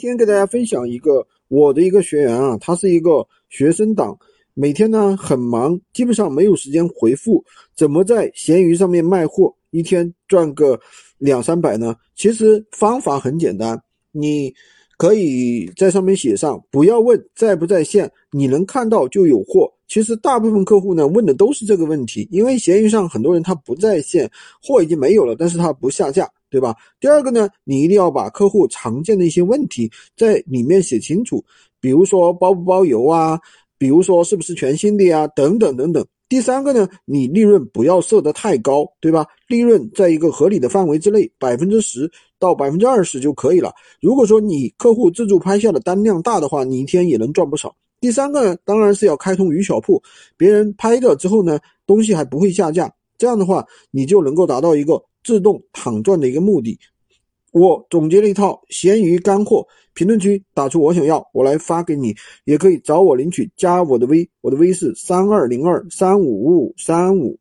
今天给大家分享一个我的一个学员啊，他是一个学生党，每天呢很忙，基本上没有时间回复。怎么在闲鱼上面卖货，一天赚个两三百呢？其实方法很简单，你可以在上面写上，不要问在不在线，你能看到就有货。其实大部分客户呢问的都是这个问题，因为闲鱼上很多人他不在线，货已经没有了，但是他不下架。对吧？第二个呢，你一定要把客户常见的一些问题在里面写清楚，比如说包不包邮啊，比如说是不是全新的呀，等等等等。第三个呢，你利润不要设得太高，对吧？利润在一个合理的范围之内，百分之十到百分之二十就可以了。如果说你客户自助拍下的单量大的话，你一天也能赚不少。第三个呢，当然是要开通鱼小铺，别人拍了之后呢，东西还不会下架，这样的话你就能够达到一个。自动躺赚的一个目的，我总结了一套闲鱼干货。评论区打出我想要，我来发给你，也可以找我领取，加我的微，我的微是三二零二三五五五三五。